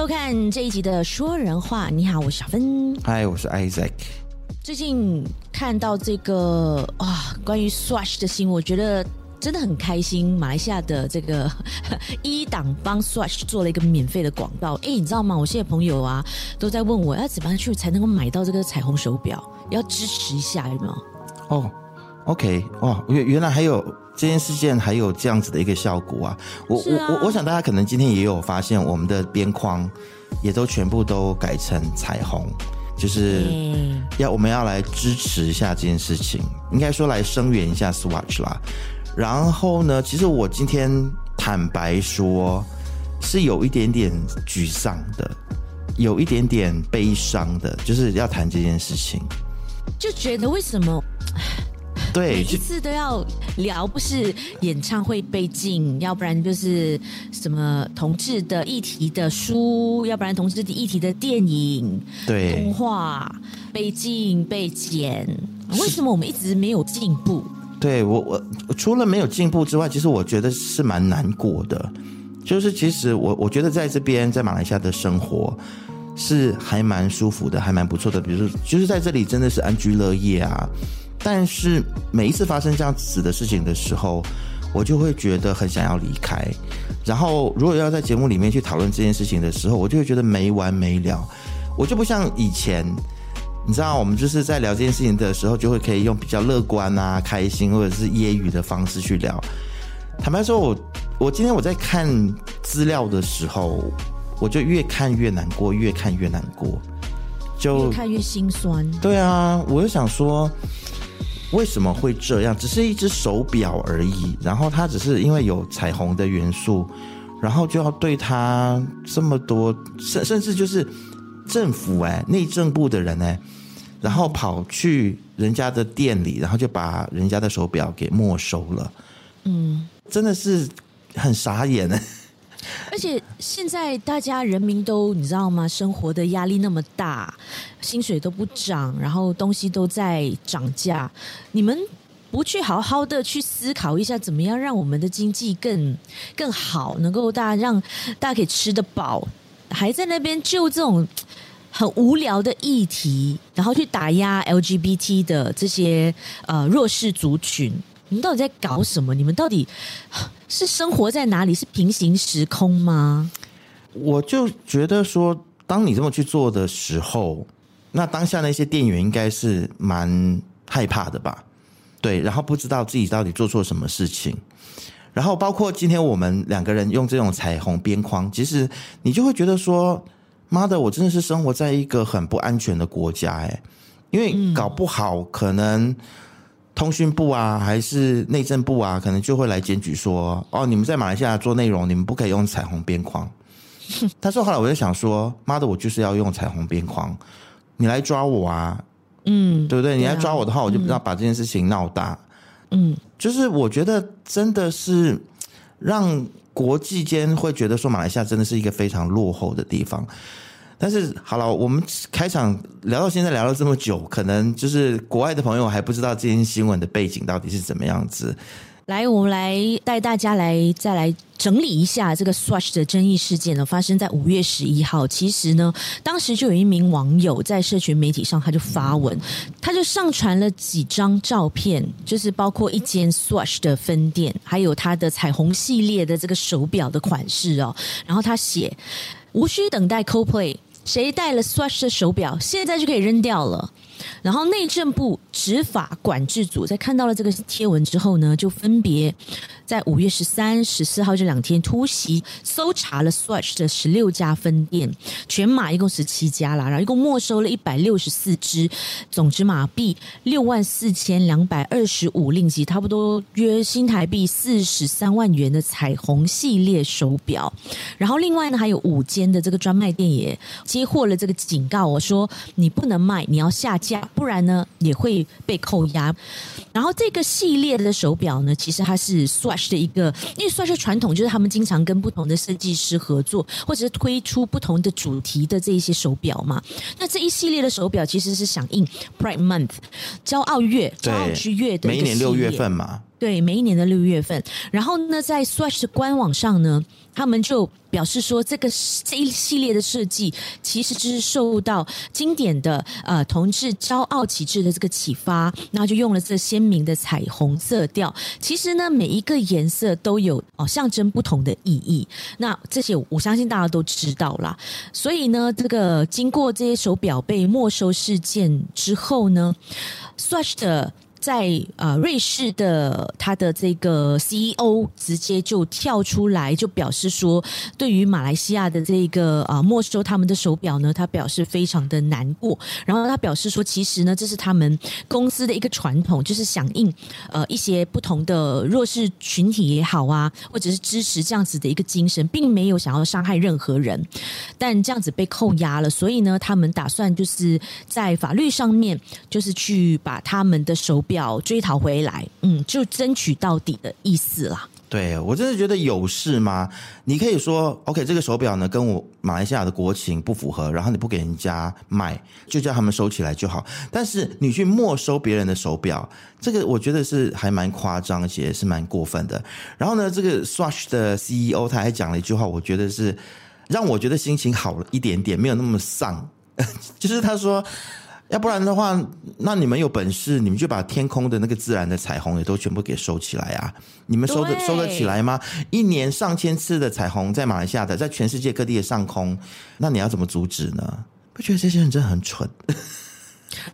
收看这一集的说人话。你好，我是小芬。嗨，我是 Isaac。最近看到这个啊，关于 Swatch 的新闻，我觉得真的很开心。马来西亚的这个 一档帮 Swatch 做了一个免费的广告。哎，你知道吗？我现在朋友啊都在问我要怎么样去才能够买到这个彩虹手表，要支持一下，有没有？哦，OK，哇，原原来还有这件事件，还有这样子的一个效果啊！我我我我想大家可能今天也有发现，我们的边框也都全部都改成彩虹。就是要我们要来支持一下这件事情，应该说来声援一下 Swatch 啦。然后呢，其实我今天坦白说，是有一点点沮丧的，有一点点悲伤的，就是要谈这件事情，就觉得为什么？对，每一次都要聊，不是演唱会被禁，要不然就是什么同志的议题的书，要不然同志的议题的电影、对动画被禁被剪，为什么我们一直没有进步？对我我除了没有进步之外，其实我觉得是蛮难过的。就是其实我我觉得在这边在马来西亚的生活是还蛮舒服的，还蛮不错的。比如说，就是在这里真的是安居乐业啊。但是每一次发生这样子的事情的时候，我就会觉得很想要离开。然后如果要在节目里面去讨论这件事情的时候，我就会觉得没完没了。我就不像以前，你知道，我们就是在聊这件事情的时候，就会可以用比较乐观啊、开心或者是揶揄的方式去聊。坦白说，我我今天我在看资料的时候，我就越看越难过，越看越难过，就越看越心酸。对啊，我就想说。为什么会这样？只是一只手表而已，然后它只是因为有彩虹的元素，然后就要对它这么多，甚甚至就是政府哎，内政部的人哎，然后跑去人家的店里，然后就把人家的手表给没收了，嗯，真的是很傻眼哎。而且现在大家人民都你知道吗？生活的压力那么大，薪水都不涨，然后东西都在涨价。你们不去好好的去思考一下，怎么样让我们的经济更更好，能够大家让大家可以吃得饱，还在那边就这种很无聊的议题，然后去打压 LGBT 的这些呃弱势族群。你们到底在搞什么？你们到底是生活在哪里？是平行时空吗？我就觉得说，当你这么去做的时候，那当下那些店员应该是蛮害怕的吧？对，然后不知道自己到底做错什么事情，然后包括今天我们两个人用这种彩虹边框，其实你就会觉得说，妈的，我真的是生活在一个很不安全的国家哎，因为搞不好可能。通讯部啊，还是内政部啊，可能就会来检举说：“哦，你们在马来西亚做内容，你们不可以用彩虹边框。”但是后来我就想说：“妈的，我就是要用彩虹边框，你来抓我啊，嗯，对不对？你来抓我的话，我就不要把这件事情闹大。”嗯，就是我觉得真的是让国际间会觉得说马来西亚真的是一个非常落后的地方。但是好了，我们开场聊到现在聊了这么久，可能就是国外的朋友还不知道这件新闻的背景到底是怎么样子。来，我们来带大家来再来整理一下这个 Swatch 的争议事件呢，发生在五月十一号。其实呢，当时就有一名网友在社群媒体上，他就发文，他就上传了几张照片，就是包括一间 Swatch 的分店，还有他的彩虹系列的这个手表的款式哦。然后他写：无需等待，CoPlay。谁戴了 Swatch 的手表，现在就可以扔掉了。然后内政部执法管制组在看到了这个贴文之后呢，就分别在五月十三、十四号这两天突袭搜查了 Swatch 的十六家分店，全马一共十七家啦，然后一共没收了一百六十四只，总值马币六万四千两百二十五令吉，差不多约新台币四十三万元的彩虹系列手表。然后另外呢，还有五间的这个专卖店也接获了这个警告，我说你不能卖，你要下架。不然呢，也会被扣押。然后这个系列的手表呢，其实它是 Swatch 的一个，因为 Swatch 传统就是他们经常跟不同的设计师合作，或者是推出不同的主题的这一些手表嘛。那这一系列的手表其实是响应 Pride Month，骄傲月，骄傲之月的每一年六月份嘛。对，每一年的六月份。然后呢，在 Swatch 的官网上呢，他们就表示说，这个这一系列的设计其实就是受到经典的呃同志骄傲旗帜的这个启发，然后就用了这鲜明的彩虹色调。其实呢，每一个颜色都有哦象征不同的意义。那这些我相信大家都知道啦。所以呢，这个经过这些手表被没收事件之后呢，Swatch 的。在呃，瑞士的他的这个 CEO 直接就跳出来，就表示说，对于马来西亚的这个呃没收他们的手表呢，他表示非常的难过。然后他表示说，其实呢，这是他们公司的一个传统，就是响应呃一些不同的弱势群体也好啊，或者是支持这样子的一个精神，并没有想要伤害任何人。但这样子被扣押了，所以呢，他们打算就是在法律上面，就是去把他们的手。表追讨回来，嗯，就争取到底的意思啦。对，我真的觉得有事吗？你可以说，OK，这个手表呢跟我马来西亚的国情不符合，然后你不给人家卖，就叫他们收起来就好。但是你去没收别人的手表，这个我觉得是还蛮夸张，而且是蛮过分的。然后呢，这个 Swatch 的 CEO 他还讲了一句话，我觉得是让我觉得心情好了一点点，没有那么丧，就是他说。要不然的话，那你们有本事，你们就把天空的那个自然的彩虹也都全部给收起来啊！你们收得收得起来吗？一年上千次的彩虹在马来西亚的，在全世界各地的上空，那你要怎么阻止呢？不觉得这些人真的很蠢？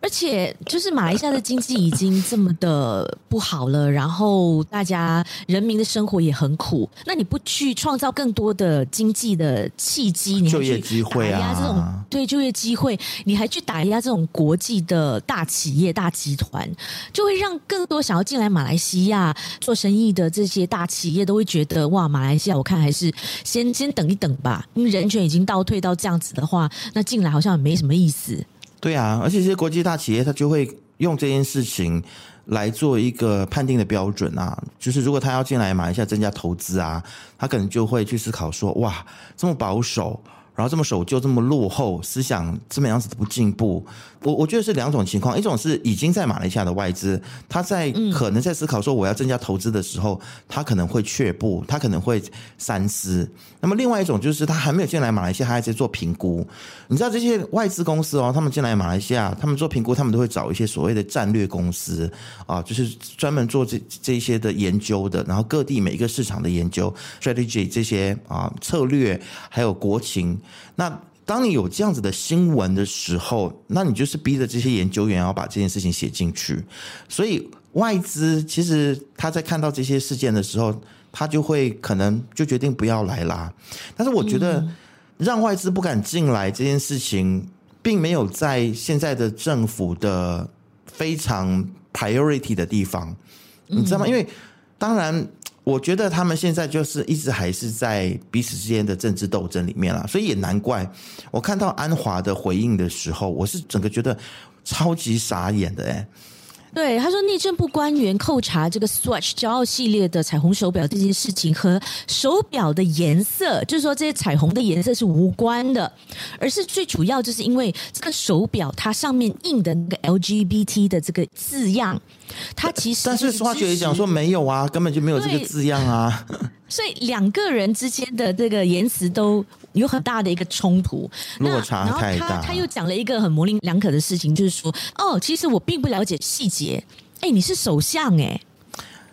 而且，就是马来西亚的经济已经这么的不好了，然后大家人民的生活也很苦。那你不去创造更多的经济的契机，你就业机会啊？这种对就业机会，你还去打压这种国际的大企业、大集团，就会让更多想要进来马来西亚做生意的这些大企业都会觉得，哇，马来西亚我看还是先先等一等吧，因为人权已经倒退到这样子的话，那进来好像也没什么意思。对啊，而且这些国际大企业，他就会用这件事情来做一个判定的标准啊。就是如果他要进来马来西亚增加投资啊，他可能就会去思考说：哇，这么保守。然后这么守旧，这么落后，思想这么样子的不进步，我我觉得是两种情况，一种是已经在马来西亚的外资，他在可能在思考说我要增加投资的时候，他可能会却步，他可能会三思。那么另外一种就是他还没有进来马来西亚，他还在做评估。你知道这些外资公司哦，他们进来马来西亚，他们做评估，他们都会找一些所谓的战略公司啊，就是专门做这这一些的研究的，然后各地每一个市场的研究 strategy 这些啊策略，还有国情。那当你有这样子的新闻的时候，那你就是逼着这些研究员要把这件事情写进去。所以外资其实他在看到这些事件的时候，他就会可能就决定不要来啦。但是我觉得让外资不敢进来这件事情，并没有在现在的政府的非常 priority 的地方，你知道吗？因为当然。我觉得他们现在就是一直还是在彼此之间的政治斗争里面啦，所以也难怪我看到安华的回应的时候，我是整个觉得超级傻眼的诶。对，他说内政部官员扣查这个 Swatch 骄傲系列的彩虹手表这件事情和手表的颜色，就是说这些彩虹的颜色是无关的，而是最主要就是因为这个手表它上面印的那个 LGBT 的这个字样，它其实但是化学也讲说没有啊，根本就没有这个字样啊。所以两个人之间的这个言辞都有很大的一个冲突，落差太大。然后他他又讲了一个很模棱两可的事情，就是说，哦，其实我并不了解细节。哎，你是首相哎。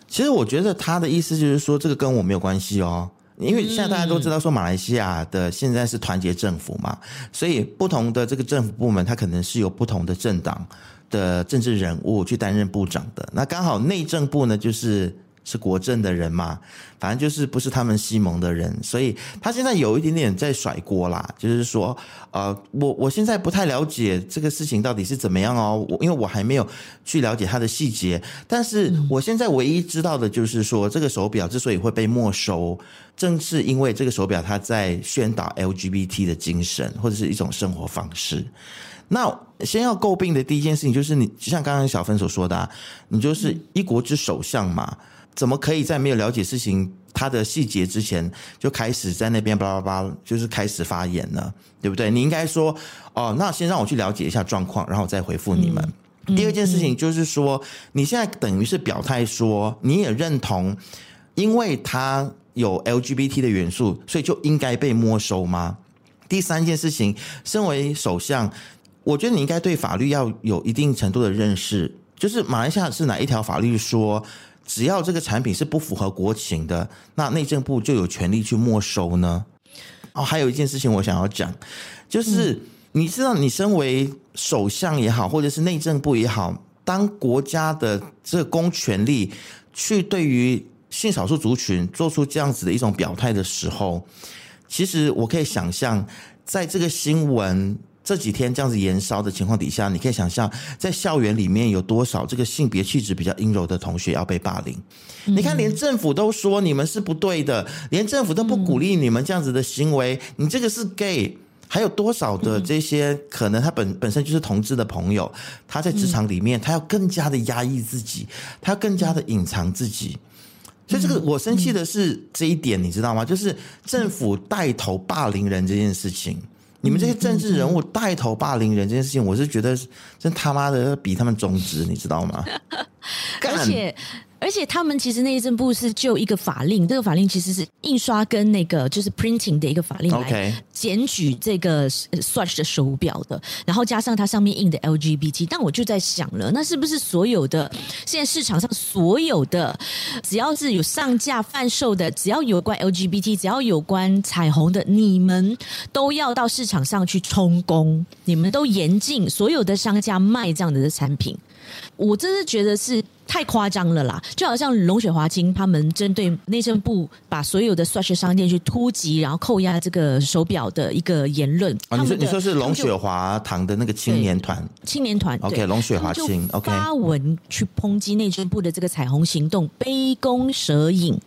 其实我觉得他的意思就是说，这个跟我没有关系哦，因为现在大家都知道说，马来西亚的现在是团结政府嘛，所以不同的这个政府部门，它可能是由不同的政党的政治人物去担任部长的。那刚好内政部呢，就是。是国政的人嘛，反正就是不是他们西蒙的人，所以他现在有一点点在甩锅啦。就是说，呃，我我现在不太了解这个事情到底是怎么样哦，我因为我还没有去了解它的细节。但是我现在唯一知道的就是说，这个手表之所以会被没收，正是因为这个手表它在宣导 LGBT 的精神或者是一种生活方式。那先要诟病的第一件事情就是你，就像刚刚小芬所说的啊，你就是一国之首相嘛。怎么可以在没有了解事情它的细节之前就开始在那边巴拉巴拉，就是开始发言呢？对不对？你应该说哦，那先让我去了解一下状况，然后我再回复你们。第二件事情就是说，你现在等于是表态说，你也认同，因为它有 LGBT 的元素，所以就应该被没收吗？第三件事情，身为首相，我觉得你应该对法律要有一定程度的认识。就是马来西亚是哪一条法律说，只要这个产品是不符合国情的，那内政部就有权利去没收呢？哦，还有一件事情我想要讲，就是。你知道，你身为首相也好，或者是内政部也好，当国家的这个公权力去对于性少数族群做出这样子的一种表态的时候，其实我可以想象，在这个新闻这几天这样子延烧的情况底下，你可以想象，在校园里面有多少这个性别气质比较阴柔的同学要被霸凌。你看，连政府都说你们是不对的，连政府都不鼓励你们这样子的行为，你这个是 gay。还有多少的这些可能他本本身就是同志的朋友，他在职场里面，他要更加的压抑自己，他要更加的隐藏自己。所以这个我生气的是这一点，你知道吗？就是政府带头霸凌人这件事情，你们这些政治人物带头霸凌人这件事情，我是觉得真他妈的比他们中职，你知道吗？而且。而且他们其实内政部是就一个法令，这个法令其实是印刷跟那个就是 printing 的一个法令来检举这个 Swatch 的手表的，然后加上它上面印的 LGBT。但我就在想了，那是不是所有的现在市场上所有的只要是有上架贩售的，只要有关 LGBT，只要有关彩虹的，你们都要到市场上去充公，你们都严禁所有的商家卖这样的产品。我真是觉得是太夸张了啦！就好像龙雪华清他们针对内政部把所有的 Swatch 商店去突击，然后扣押这个手表的一个言论。啊，你说你说是龙雪华堂的那个青年团？青年团？OK，龙雪华清 OK 发文去抨击内政部的这个彩虹行动杯弓蛇影、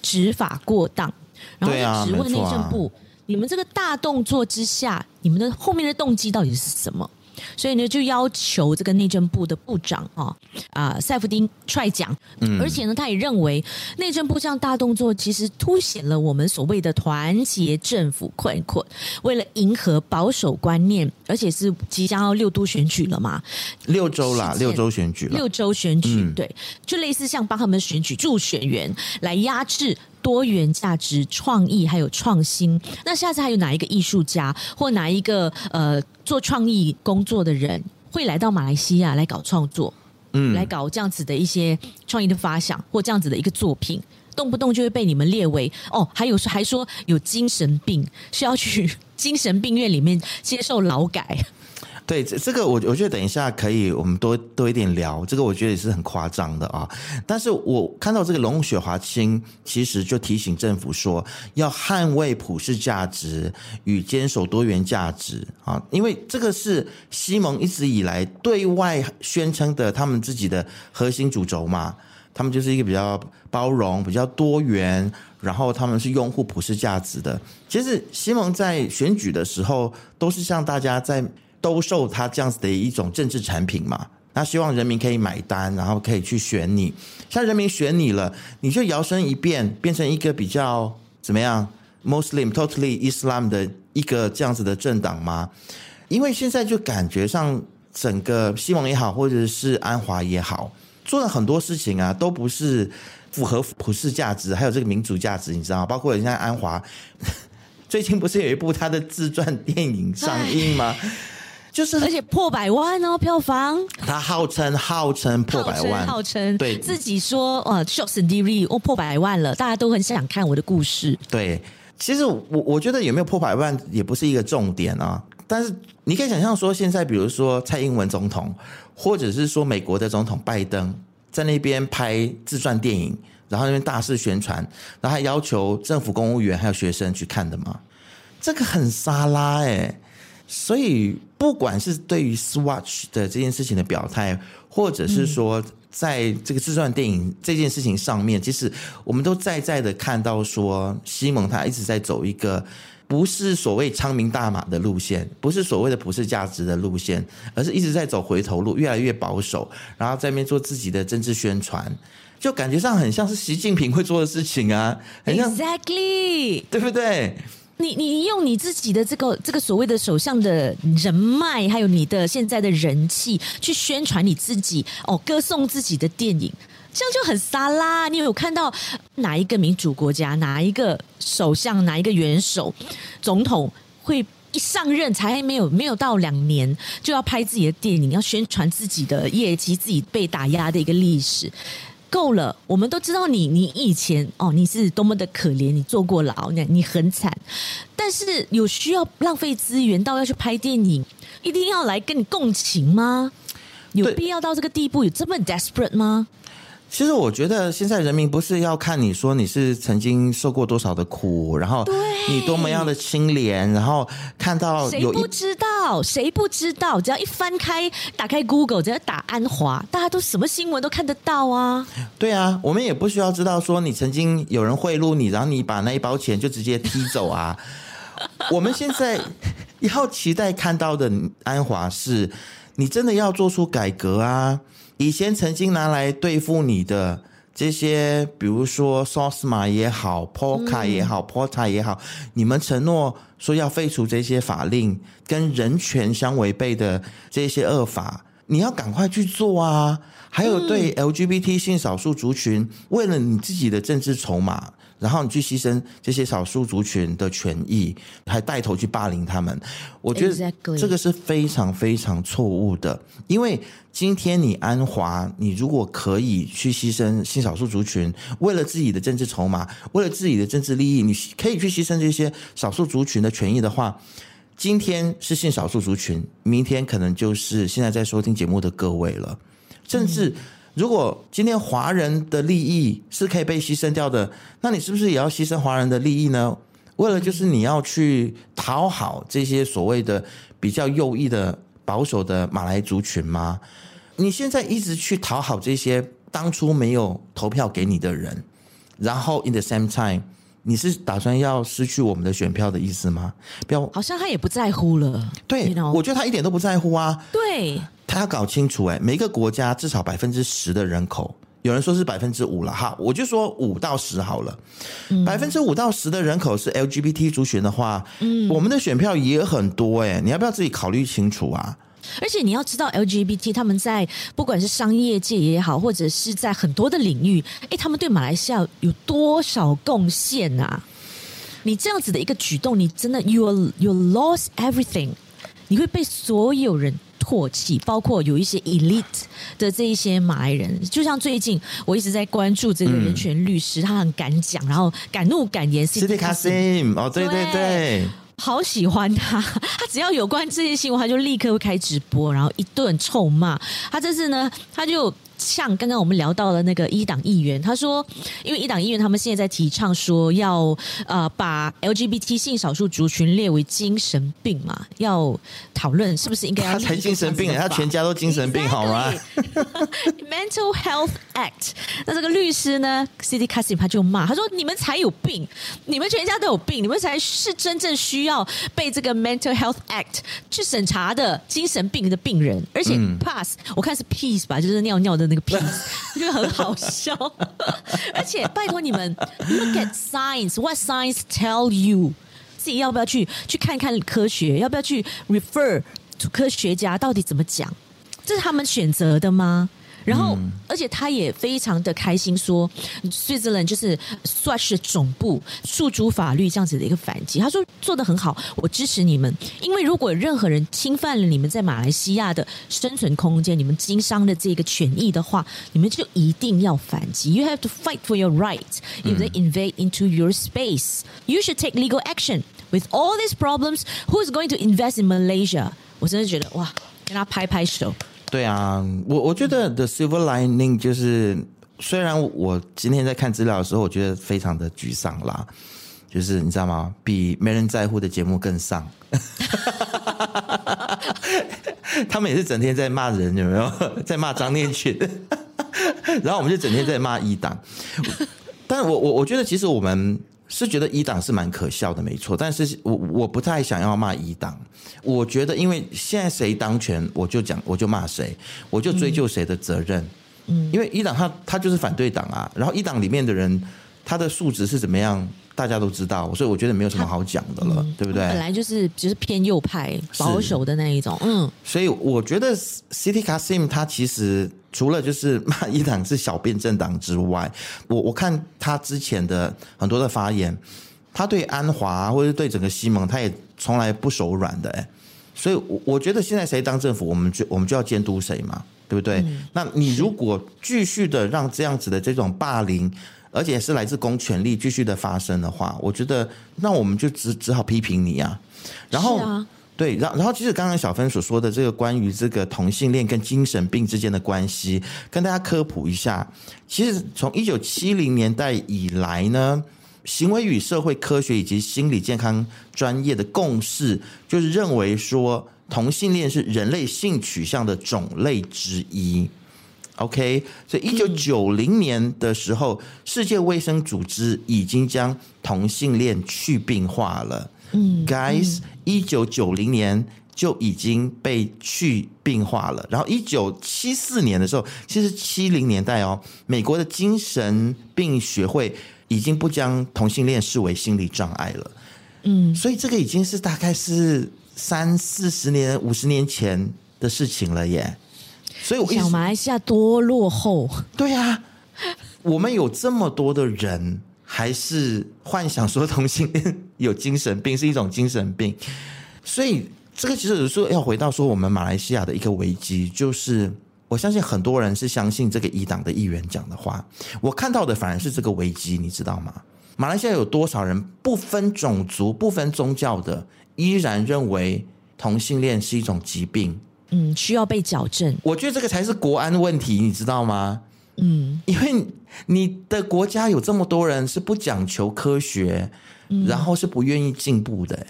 执法过当，然后就质问内政部：你们这个大动作之下，你们的后面的动机到底是什么？所以呢，就要求这个内政部的部长啊啊赛夫丁踹讲，嗯，而且呢，他也认为内政部这样大动作，其实凸显了我们所谓的团结政府困困。为了迎合保守观念，而且是即将要六都选举了嘛，六周啦，六周选举，六周选举，嗯，对，就类似像帮他们选举助选员来压制。多元价值、创意还有创新。那下次还有哪一个艺术家或哪一个呃做创意工作的人会来到马来西亚来搞创作？嗯，来搞这样子的一些创意的发想或这样子的一个作品，动不动就会被你们列为哦，还有还说有精神病，需要去 精神病院里面接受劳改。对，这这个我我觉得等一下可以，我们多多一点聊。这个我觉得也是很夸张的啊。但是我看到这个龙雪华清，其实就提醒政府说，要捍卫普世价值与坚守多元价值啊，因为这个是西蒙一直以来对外宣称的他们自己的核心主轴嘛。他们就是一个比较包容、比较多元，然后他们是拥护普世价值的。其实西蒙在选举的时候，都是向大家在。兜售他这样子的一种政治产品嘛，那希望人民可以买单，然后可以去选你。像人民选你了，你就摇身一变，变成一个比较怎么样，Muslim totally Islam 的一个这样子的政党吗？因为现在就感觉上，整个西蒙也好，或者是安华也好，做了很多事情啊，都不是符合普世价值，还有这个民主价值，你知道吗？包括人家安华 最近不是有一部他的自传电影上映吗？就是，而且破百万哦，票房。他号称号称破百万，号称对自己说呃 Series 哦破百万了，大家都很想看我的故事。对，其实我我觉得有没有破百万也不是一个重点啊。但是你可以想象说，现在比如说蔡英文总统，或者是说美国的总统拜登，在那边拍自传电影，然后那边大肆宣传，然后还要求政府公务员还有学生去看的嘛？这个很沙拉哎、欸。所以，不管是对于 Swatch 的这件事情的表态，或者是说在这个自传电影这件事情上面，其实我们都在在的看到说，西蒙他一直在走一个不是所谓昌明大马的路线，不是所谓的普世价值的路线，而是一直在走回头路，越来越保守，然后在那边做自己的政治宣传，就感觉上很像是习近平会做的事情啊，很像，Exactly，对不对？你你用你自己的这个这个所谓的首相的人脉，还有你的现在的人气，去宣传你自己哦，歌颂自己的电影，这样就很沙拉。你有看到哪一个民主国家，哪一个首相，哪一个元首、总统会一上任才没有没有到两年，就要拍自己的电影，要宣传自己的业绩，自己被打压的一个历史？够了，我们都知道你，你以前哦，你是多么的可怜，你坐过牢，你你很惨，但是有需要浪费资源到要去拍电影，一定要来跟你共情吗？有必要到这个地步，有这么 desperate 吗？其实我觉得现在人民不是要看你说你是曾经受过多少的苦，然后你多么样的清廉，然后看到有谁不知道？谁不知道？只要一翻开，打开 Google，只要打安华，大家都什么新闻都看得到啊。对啊，我们也不需要知道说你曾经有人贿赂你，然后你把那一包钱就直接踢走啊。我们现在要期待看到的安华是，你真的要做出改革啊。以前曾经拿来对付你的这些，比如说 SOSMA 也好，POCA 也好，POTA 也好，你们承诺说要废除这些法令，跟人权相违背的这些恶法，你要赶快去做啊！还有对 LGBT 性少数族群，为了你自己的政治筹码。然后你去牺牲这些少数族群的权益，还带头去霸凌他们，我觉得这个是非常非常错误的。因为今天你安华，你如果可以去牺牲性少数族群，为了自己的政治筹码，为了自己的政治利益，你可以去牺牲这些少数族群的权益的话，今天是性少数族群，明天可能就是现在在收听节目的各位了，甚至。如果今天华人的利益是可以被牺牲掉的，那你是不是也要牺牲华人的利益呢？为了就是你要去讨好这些所谓的比较右翼的保守的马来族群吗？你现在一直去讨好这些当初没有投票给你的人，然后 in the same time，你是打算要失去我们的选票的意思吗？不要，好像他也不在乎了。对，you know? 我觉得他一点都不在乎啊。对。他要搞清楚，哎，每个国家至少百分之十的人口，有人说是百分之五了，哈，我就说五到十好了。百分之五到十的人口是 LGBT 族群的话，嗯，我们的选票也很多，哎，你要不要自己考虑清楚啊？而且你要知道，LGBT 他们在不管是商业界也好，或者是在很多的领域，哎，他们对马来西亚有多少贡献啊？你这样子的一个举动，你真的 you you lost everything，你会被所有人。唾弃，包括有一些 elite 的这一些马来人，就像最近我一直在关注这个人权律师，嗯、他很敢讲，然后敢怒敢言。c i t y Kasim，哦，对对对，好喜欢他，他只要有关这些新闻，他就立刻会开直播，然后一顿臭骂。他这次呢，他就。像刚刚我们聊到了那个一党议员，他说，因为一党议员他们现在在提倡说要呃把 LGBT 性少数族群列为精神病嘛，要讨论是不是应该要。他才精神病，他全家都精神病.好吗？Mental Health Act。那这个律师呢，City c a s i m 他就骂他说：“你们才有病，你们全家都有病，你们才是真正需要被这个 Mental Health Act 去审查的精神病的病人，而且 Pass，、嗯、我看是 Peace 吧，就是尿尿的。”那个 piece 就很好笑，而且拜托你们，look at science，what science tell you，自己要不要去去看看科学，要不要去 refer to 科学家到底怎么讲？这是他们选择的吗？然后，而且他也非常的开心，说 Switzerland 就是 Swatch 的总部诉诸法律这样子的一个反击。他说做的很好，我支持你们。因为如果任何人侵犯了你们在马来西亚的生存空间、你们经商的这个权益的话，你们就一定要反击。You have to fight for your rights. If they invade into your space, you should take legal action. With all these problems, who is going to invest in Malaysia？我真的觉得哇，跟他拍拍手。对啊，我我觉得 The Silver Lining 就是，虽然我今天在看资料的时候，我觉得非常的沮丧啦，就是你知道吗？比没人在乎的节目更丧。他们也是整天在骂人，有没有？在骂张念群，然后我们就整天在骂一党。但我我我觉得，其实我们。是觉得一党是蛮可笑的，没错。但是我我不太想要骂一党。我觉得，因为现在谁当权，我就讲，我就骂谁，我就追究谁的责任。嗯，因为一党他他就是反对党啊。然后一党里面的人，他的素质是怎么样，大家都知道，所以我觉得没有什么好讲的了，嗯、对不对？本来就是就是偏右派保守的那一种，嗯。所以我觉得 City Kasim 他其实除了就是 骂伊党是小辩政党之外，我我看他之前的很多的发言，他对安华或者对整个西蒙，他也从来不手软的哎。所以，我我觉得现在谁当政府，我们就我们就要监督谁嘛，对不对？嗯、那你如果继续的让这样子的这种霸凌。而且是来自公权力继续的发生的话，我觉得那我们就只只好批评你啊。然后，啊、对，然然后其实刚刚小芬所说的这个关于这个同性恋跟精神病之间的关系，跟大家科普一下。其实从一九七零年代以来呢，行为与社会科学以及心理健康专业的共识就是认为说，同性恋是人类性取向的种类之一。OK，所以一九九零年的时候，世界卫生组织已经将同性恋去病化了。嗯，Guys，一九九零年就已经被去病化了。然后一九七四年的时候，其实七零年代哦，美国的精神病学会已经不将同性恋视为心理障碍了。嗯，所以这个已经是大概是三四十年、五十年前的事情了耶。所以我想，马来西亚多落后。对呀，我们有这么多的人，还是幻想说同性恋有精神病是一种精神病。所以这个其实说要回到说，我们马来西亚的一个危机，就是我相信很多人是相信这个一党的议员讲的话。我看到的反而是这个危机，你知道吗？马来西亚有多少人不分种族、不分宗教的，依然认为同性恋是一种疾病？嗯，需要被矫正。我觉得这个才是国安问题，你知道吗？嗯，因为你的国家有这么多人是不讲求科学，嗯、然后是不愿意进步的。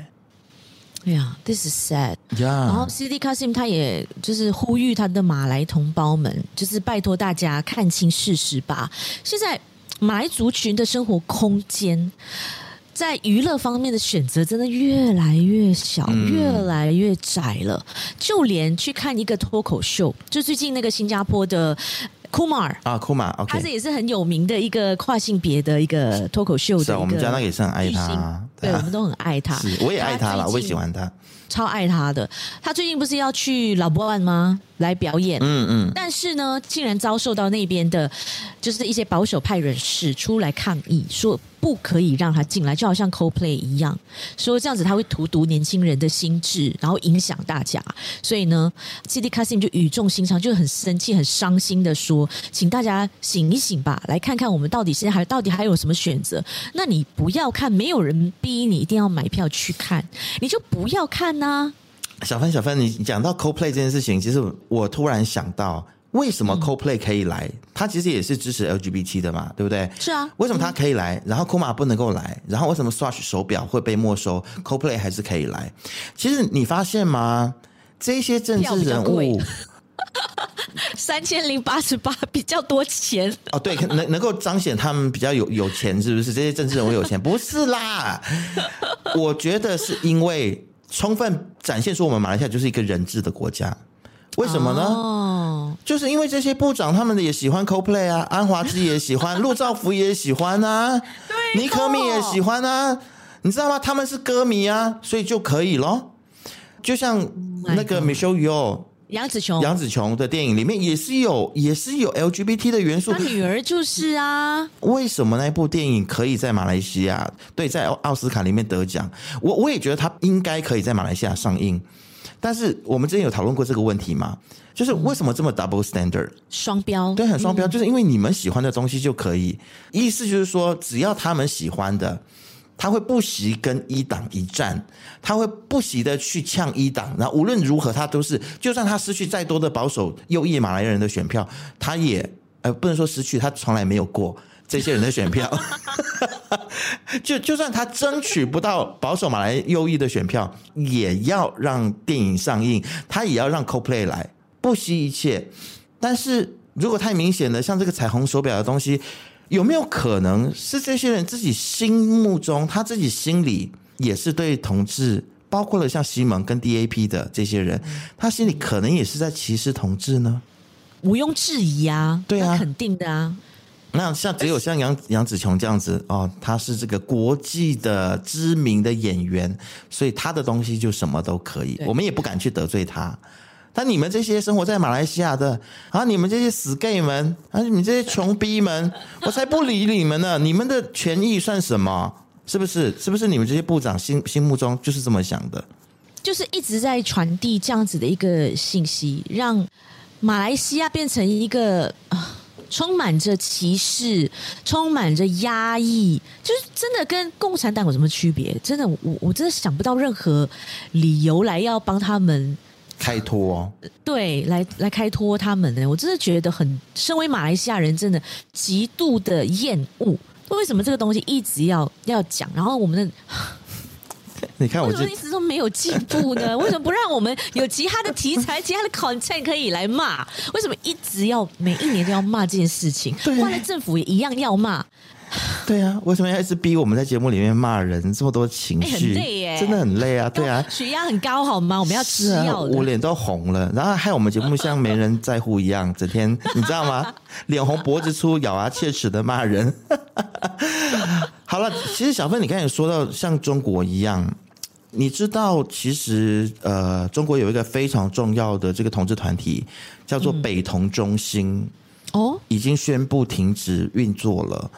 哎呀，this is sad。Yeah. 然后 Siti Kasim 他也就是呼吁他的马来同胞们，就是拜托大家看清事实吧。现在马来族群的生活空间。在娱乐方面的选择真的越来越小，嗯、越来越窄了。就连去看一个脱口秀，就最近那个新加坡的 Kumar 他是也是很有名的一个跨性别的一个脱口秀的。是我们家那个也是很爱他，对，对，我们都很爱他。是，我也爱他了，我也喜欢他，超爱他的。他最近不是要去老波万吗？来表演，嗯嗯，但是呢，竟然遭受到那边的，就是一些保守派人士出来抗议，说不可以让他进来，就好像 Coldplay 一样，说这样子他会荼毒年轻人的心智，然后影响大家。所以呢，Siti Kasim 就语重心长，就很生气、很伤心的说：“请大家醒一醒吧，来看看我们到底现在还到底还有什么选择。那你不要看，没有人逼你一定要买票去看，你就不要看呐、啊。”小芬，小芬，你讲到 Coldplay 这件事情，其实我突然想到，为什么 Coldplay 可以来？他其实也是支持 LGBT 的嘛，对不对？是啊。为什么他可以来？然后 Kumar 不能够来？然后为什么 Swatch 手表会被没收？Coldplay 还是可以来？其实你发现吗？这些政治人物，三千零八十八比较多钱哦，对，能能够彰显他们比较有有钱，是不是？这些政治人物有钱？不是啦，我觉得是因为。充分展现出我们马来西亚就是一个人治的国家，为什么呢？哦，就是因为这些部长他们也喜欢 Coldplay 啊，安华之也喜欢，陆兆福也喜欢啊，对，尼可米也喜欢啊，你知道吗？他们是歌迷啊，所以就可以咯。就像那个 Michelle Yeoh。杨紫琼，杨紫琼的电影里面也是有，也是有 LGBT 的元素。她女儿就是啊。为什么那部电影可以在马来西亚，对，在奥斯卡里面得奖？我我也觉得他应该可以在马来西亚上映。但是我们之前有讨论过这个问题吗？就是为什么这么 double standard？双标？对，很双标，就是因为你们喜欢的东西就可以。意思就是说，只要他们喜欢的。他会不惜跟一党一战，他会不惜的去呛一党，然后无论如何，他都是，就算他失去再多的保守右翼马来人的选票，他也呃不能说失去，他从来没有过这些人的选票。就就算他争取不到保守马来右翼的选票，也要让电影上映，他也要让 CoPlay 来，不惜一切。但是如果太明显的，像这个彩虹手表的东西。有没有可能是这些人自己心目中，他自己心里也是对同志，包括了像西蒙跟 DAP 的这些人，他心里可能也是在歧视同志呢？毋庸置疑啊，对啊，肯定的啊。那像只有像杨杨紫琼这样子哦，他是这个国际的知名的演员，所以他的东西就什么都可以，我们也不敢去得罪他。但你们这些生活在马来西亚的啊，你们这些死 gay 们啊，你们这些穷逼们，我才不理你们呢！你们的权益算什么？是不是？是不是你们这些部长心心目中就是这么想的？就是一直在传递这样子的一个信息，让马来西亚变成一个，充满着歧视、充满着压抑，就是真的跟共产党有什么区别？真的，我我真的想不到任何理由来要帮他们。开脱哦，对，来来开脱他们呢？我真的觉得很，身为马来西亚人，真的极度的厌恶。为什么这个东西一直要要讲？然后我们的，你看我，为什么一直都没有进步呢？为什么不让我们有其他的题材、其他的 content 可以来骂？为什么一直要每一年都要骂这件事情？换了政府也一样要骂。对啊，为什么要一直逼我们在节目里面骂人？这么多情绪，很累耶，真的很累啊！对啊，血压很高好吗？我们要吃药，我脸都红了，然后害我们节目像没人在乎一样，整天你知道吗？脸红脖子粗，咬牙切齿的骂人。好了，其实小芬，你刚才说到像中国一样，你知道其实呃，中国有一个非常重要的这个同志团体，叫做北同中心哦，已经宣布停止运作了。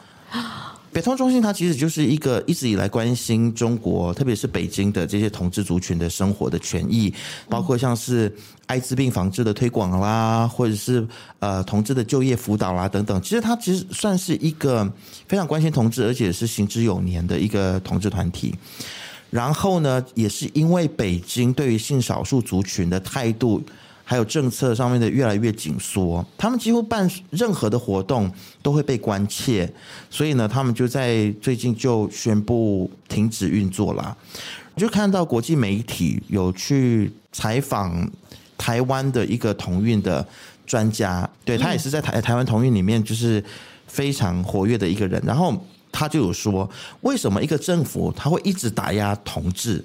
北通中心，它其实就是一个一直以来关心中国，特别是北京的这些同志族群的生活的权益，包括像是艾滋病防治的推广啦，或者是呃同志的就业辅导啦等等。其实它其实算是一个非常关心同志，而且是行之有年的一个同志团体。然后呢，也是因为北京对于性少数族群的态度。还有政策上面的越来越紧缩，他们几乎办任何的活动都会被关切，所以呢，他们就在最近就宣布停止运作了。就看到国际媒体有去采访台湾的一个同运的专家，对，他也是在台台湾同运里面就是非常活跃的一个人，然后他就有说，为什么一个政府他会一直打压同志？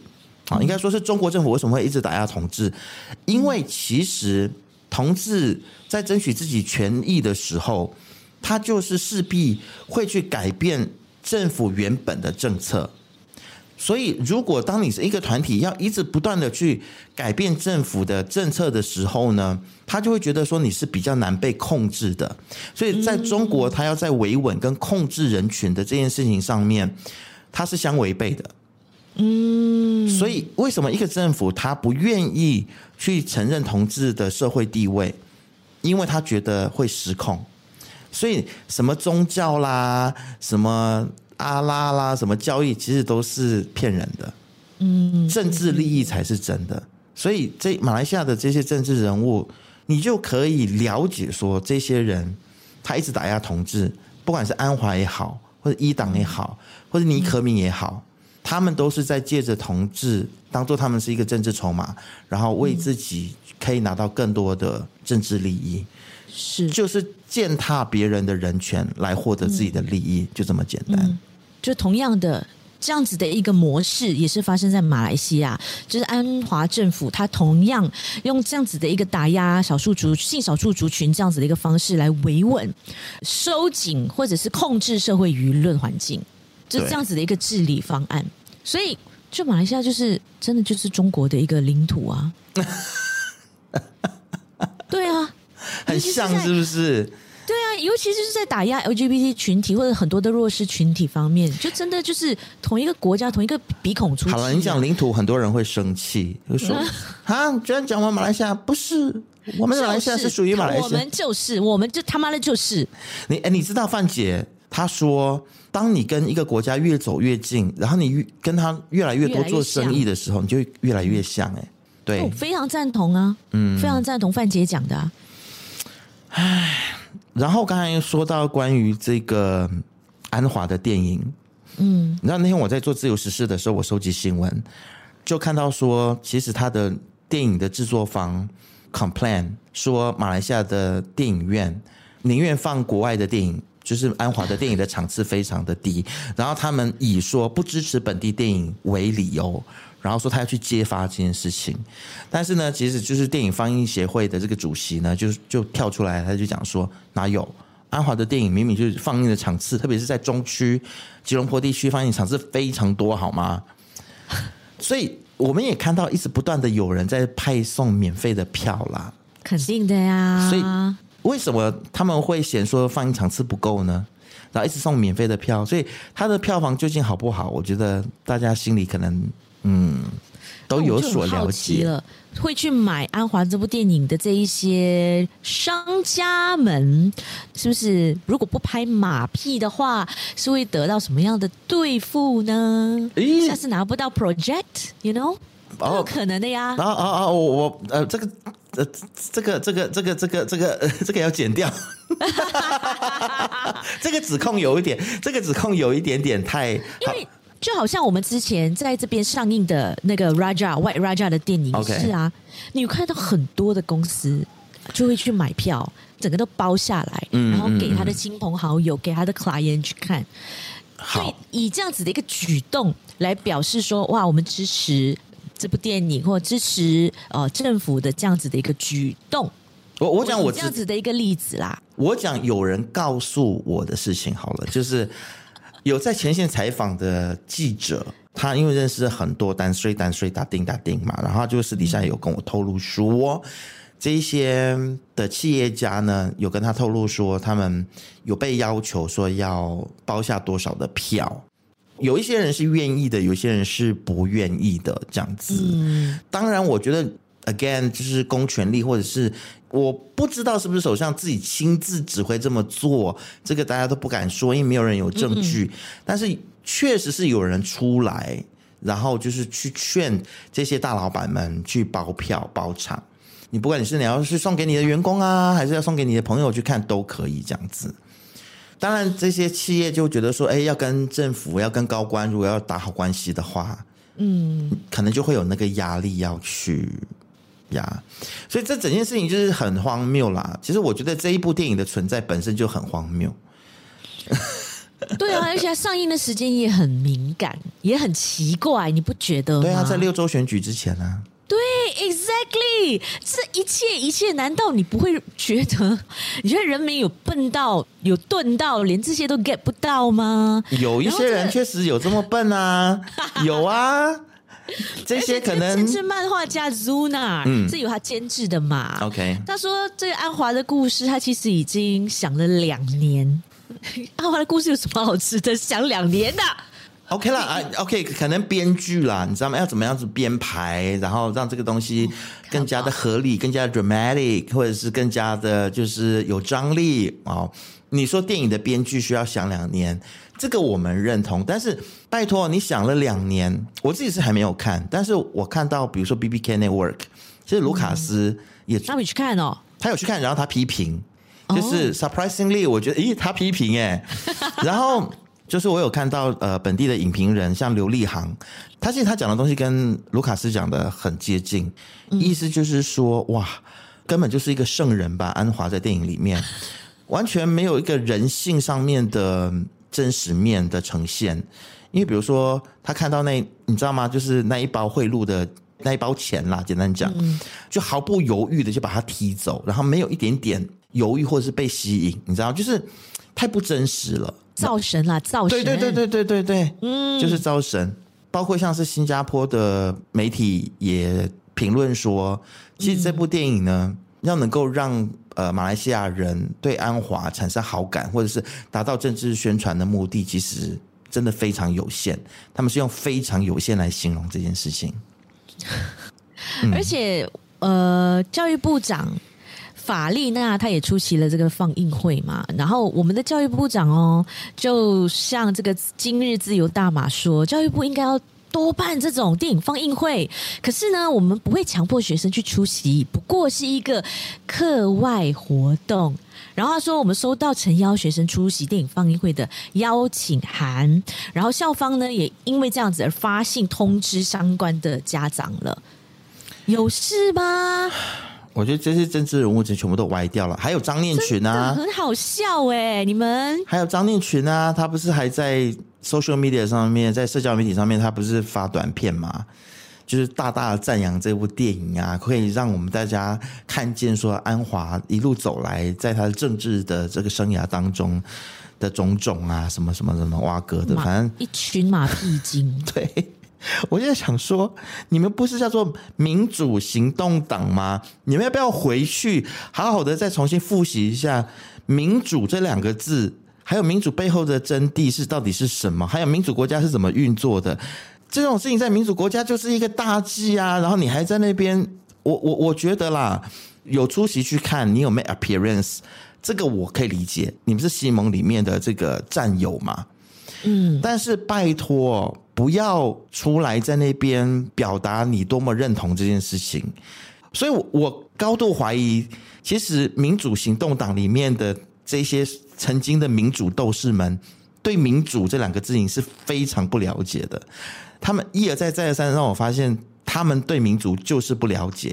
啊，应该说是中国政府为什么会一直打压同志？因为其实同志在争取自己权益的时候，他就是势必会去改变政府原本的政策。所以，如果当你是一个团体要一直不断的去改变政府的政策的时候呢，他就会觉得说你是比较难被控制的。所以，在中国，他要在维稳跟控制人群的这件事情上面，他是相违背的。嗯，所以为什么一个政府他不愿意去承认同志的社会地位？因为他觉得会失控。所以什么宗教啦、什么阿拉啦、什么教义，其实都是骗人的。嗯，政治利益才是真的。所以这马来西亚的这些政治人物，你就可以了解说，这些人他一直打压同志，不管是安华也好，或者一党也好，或者尼可敏也好。他们都是在借着同志当做他们是一个政治筹码，然后为自己可以拿到更多的政治利益，是。就是践踏别人的人权来获得自己的利益，就这么简单。嗯，就同样的这样子的一个模式，也是发生在马来西亚，就是安华政府他同样用这样子的一个打压少数族性少数族群这样子的一个方式来维稳、收紧或者是控制社会舆论环境。就这样子的一个治理方案，所以就马来西亚就是真的就是中国的一个领土啊，对啊，很像是不是？对啊，尤其就是在打压 LGBT 群体或者很多的弱势群体方面，就真的就是同一个国家同一个鼻孔出气。好了，你讲领土，很多人会生气，就说 啊，居然讲完马来西亚不是？我们马来西亚是属于马来西亚，我们就是我们就他妈的就是。你哎，你知道范姐她说。当你跟一个国家越走越近，然后你越跟他越来越多做生意的时候，你就越来越像哎，对，我非常赞同啊，嗯，非常赞同范姐讲的啊。唉，然后刚才又说到关于这个安华的电影，嗯，你知道那天我在做自由实事的时候，我收集新闻，就看到说，其实他的电影的制作方 complain 说，马来西亚的电影院宁愿放国外的电影。就是安华的电影的场次非常的低，然后他们以说不支持本地电影为理由，然后说他要去揭发这件事情。但是呢，其实就是电影放映协会的这个主席呢，就就跳出来，他就讲说哪有安华的电影明明就是放映的场次，特别是在中区、吉隆坡地区放映场次非常多，好吗？所以我们也看到一直不断的有人在派送免费的票啦，肯定的呀。所以为什么他们会嫌说放映场次不够呢？然后一直送免费的票，所以他的票房究竟好不好？我觉得大家心里可能嗯都有所了解了。会去买《安华》这部电影的这一些商家们，是不是如果不拍马屁的话，是会得到什么样的对付呢？诶下次拿不到 project，you know？哦，有可能的呀。啊啊啊！我我呃，这个呃，这个这个这个这个这个呃，这个要剪掉。这个指控有一点，这个指控有一点点太。因为就好像我们之前在这边上映的那个 Raja White Raja 的电影是啊，你有看到很多的公司就会去买票，整个都包下来，然后给他的亲朋好友、嗯、给他的 client 去看。好，所以以这样子的一个举动来表示说，哇，我们支持这部电影，或支持呃政府的这样子的一个举动。我我讲我这样子的一个例子啦，我讲有人告诉我的事情好了，就是。有在前线采访的记者，他因为认识很多单税单税打钉打钉嘛，然后就私底下有跟我透露说，这一些的企业家呢，有跟他透露说，他们有被要求说要包下多少的票，有一些人是愿意的，有些人是不愿意的，这样子。嗯，当然，我觉得 again 就是公权力或者是。我不知道是不是首相自己亲自指挥这么做，这个大家都不敢说，因为没有人有证据。嗯嗯，但是确实是有人出来，然后就是去劝这些大老板们去包票包场。你不管你是你要是送给你的员工啊，还是要送给你的朋友去看，都可以这样子。当然，这些企业就觉得说，哎，要跟政府要跟高官如果要打好关系的话，嗯，可能就会有那个压力要去。呀，所以这整件事情就是很荒谬啦。其实我觉得这一部电影的存在本身就很荒谬。对啊，而且它上映的时间也很敏感，也很奇怪，你不觉得吗？对啊，在六周选举之前啊。对，exactly，这一切一切，难道你不会觉得？你觉得人民有笨到有钝到连这些都 get 不到吗？有一些人确实有这么笨啊，有啊。这些可能是漫画家 Zuna，嗯，是由他监制的嘛？OK，他说这个安华的故事，他其实已经想了两年。安华的故事有什么好吃的？想两年的？OK 啦，啊，OK，可能编剧啦，你知道吗？要怎么样子编排，然后让这个东西更加的合理，更加 dramatic，或者是更加的，就是有张力哦。你说电影的编剧需要想两年，这个我们认同。但是拜托，你想了两年，我自己是还没有看，但是我看到，比如说 BBK Network，其实卢卡斯也他没去看哦，他有去看，然后他批评，就是 surprisingly，我觉得，咦，他批评哎，然后就是我有看到呃本地的影评人，像刘立航，他其实他讲的东西跟卢卡斯讲的很接近，意思就是说，哇，根本就是一个圣人吧，安华在电影里面。完全没有一个人性上面的真实面的呈现，因为比如说他看到那，你知道吗？就是那一包贿赂的那一包钱啦，简单讲，就毫不犹豫的就把他踢走，然后没有一点点犹豫或者是被吸引，你知道，就是太不真实了，造神啦，造神，对对对对对对对，嗯，就是造神。包括像是新加坡的媒体也评论说，其实这部电影呢，要能够让。呃，马来西亚人对安华产生好感，或者是达到政治宣传的目的，其实真的非常有限。他们是用非常有限来形容这件事情。而且，呃，教育部长法丽娜她也出席了这个放映会嘛。然后，我们的教育部长哦，就像这个今日自由大马说，教育部应该要。多办这种电影放映会，可是呢，我们不会强迫学生去出席，不过是一个课外活动。然后他说，我们收到诚邀学生出席电影放映会的邀请函，然后校方呢也因为这样子而发信通知相关的家长了。有事吗？我觉得这些政治人物就全部都歪掉了。还有张念群啊，很好笑哎，你们还有张念群啊，他不是还在 social media 上面，在社交媒体上面，他不是发短片吗？就是大大的赞扬这部电影啊，可以让我们大家看见说安华一路走来，在他的政治的这个生涯当中的种种啊，什么什么什么挖哥的，反正一群马屁精。对，我就在想说，你们不是叫做民主行动党吗？你们要不要回去好好的再重新复习一下“民主”这两个字？还有民主背后的真谛是到底是什么？还有民主国家是怎么运作的？这种事情在民主国家就是一个大忌啊！然后你还在那边，我我我觉得啦，有出席去看，你有 make appearance，这个我可以理解。你们是西蒙里面的这个战友嘛？嗯，但是拜托不要出来在那边表达你多么认同这件事情。所以我，我高度怀疑，其实民主行动党里面的这些。曾经的民主斗士们对“民主”这两个字影是非常不了解的，他们一而再、再而三让我发现，他们对民主就是不了解，